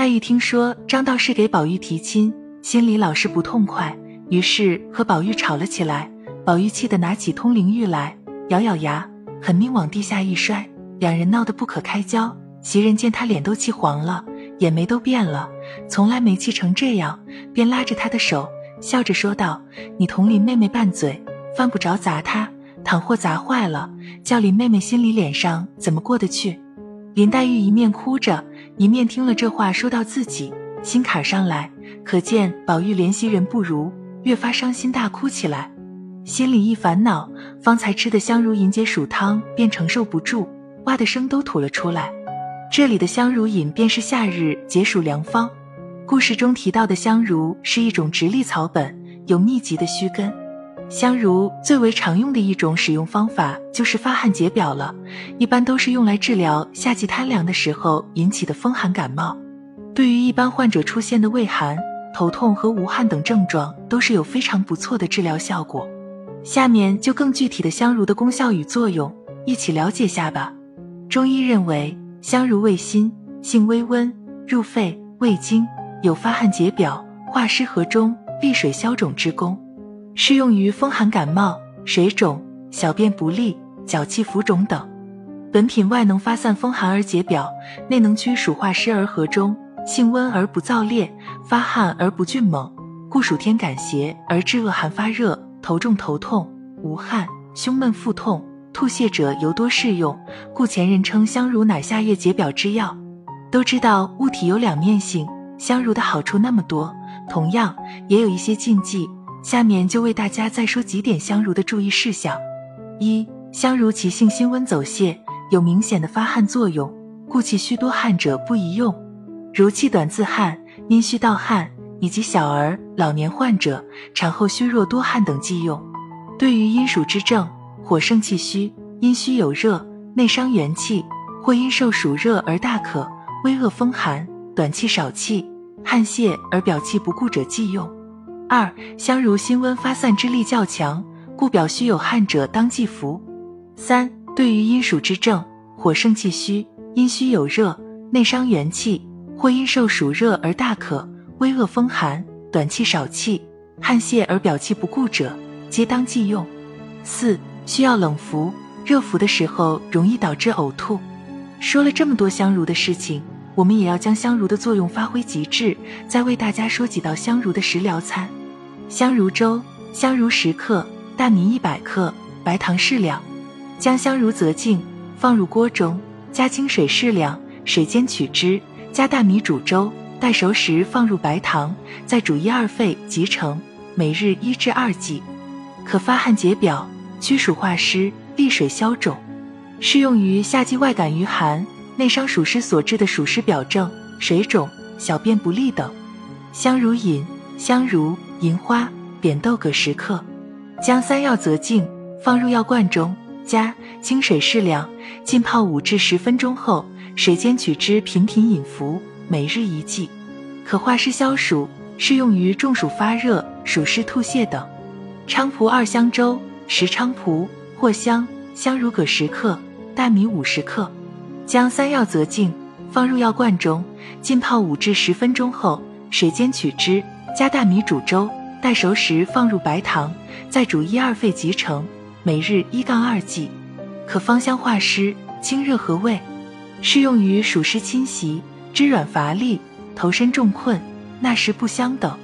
黛玉听说张道士给宝玉提亲，心里老是不痛快，于是和宝玉吵了起来。宝玉气得拿起通灵玉来，咬咬牙，狠命往地下一摔，两人闹得不可开交。袭人见他脸都气黄了，眼眉都变了，从来没气成这样，便拉着他的手，笑着说道：“你同林妹妹拌嘴，犯不着砸她，倘或砸坏了，叫林妹妹心里脸上怎么过得去？”林黛玉一面哭着，一面听了这话说到自己心坎上来，可见宝玉怜惜人不如，越发伤心大哭起来。心里一烦恼，方才吃的香如饮解暑汤便承受不住，哇的声都吐了出来。这里的香如饮便是夏日解暑良方。故事中提到的香茹是一种直立草本，有密集的须根。香茹最为常用的一种使用方法就是发汗解表了，一般都是用来治疗夏季贪凉的时候引起的风寒感冒。对于一般患者出现的畏寒、头痛和无汗等症状，都是有非常不错的治疗效果。下面就更具体的香茹的功效与作用一起了解下吧。中医认为。香茹味辛，性微温，入肺、胃经，有发汗解表、化湿和中、利水消肿之功，适用于风寒感冒、水肿、小便不利、脚气浮肿等。本品外能发散风寒而解表，内能驱暑化湿而和中，性温而不燥烈，发汗而不峻猛，故暑天感邪而致恶寒发热、头重头痛、无汗、胸闷腹痛。吐泻者尤多适用，故前人称香茹乃夏月解表之药。都知道物体有两面性，香茹的好处那么多，同样也有一些禁忌。下面就为大家再说几点香茹的注意事项：一、香茹其性辛温走泄，有明显的发汗作用，故气虚多汗者不宜用，如气短自汗、阴虚盗汗以及小儿、老年患者、产后虚弱多汗等忌用。对于阴暑之症。火盛气虚，阴虚有热，内伤元气，或因受暑热而大渴，微恶风寒，短气少气，汗泄而表气不顾者忌用。二、香茹辛温发散之力较强，故表虚有汗者当忌服。三、对于阴暑之症，火盛气虚，阴虚有热，内伤元气，或因受暑热而大渴，微恶风寒，短气少气，汗泄而表气不顾者，皆当忌用。四。需要冷服，热服的时候容易导致呕吐。说了这么多香茹的事情，我们也要将香茹的作用发挥极致。再为大家说几道香茹的食疗餐：香茹粥，香茹十克，大米一百克，白糖适量。将香茹择净，放入锅中，加清水适量，水煎取汁，加大米煮粥，待熟时放入白糖，再煮一二沸即成。每日一至二剂，可发汗解表。驱暑化湿、利水消肿，适用于夏季外感于寒、内伤暑湿所致的暑湿表症、水肿、小便不利等。香茹饮：香茹、银花、扁豆各十克。将三药择净，放入药罐中，加清水适量，浸泡五至十分钟后，水煎取汁，频频饮服，每日一剂，可化湿消暑，适用于中暑发热、暑湿吐泻等。菖蒲二香粥。石菖蒲、藿香、香茹各十克，大米五十克。将三药择净，放入药罐中，浸泡五至十分钟后，水煎取汁，加大米煮粥，待熟时放入白糖，再煮一二沸即成。每日一杠二剂，可芳香化湿、清热和胃，适用于暑湿侵袭、肢软乏力、头身重困、纳食不香等。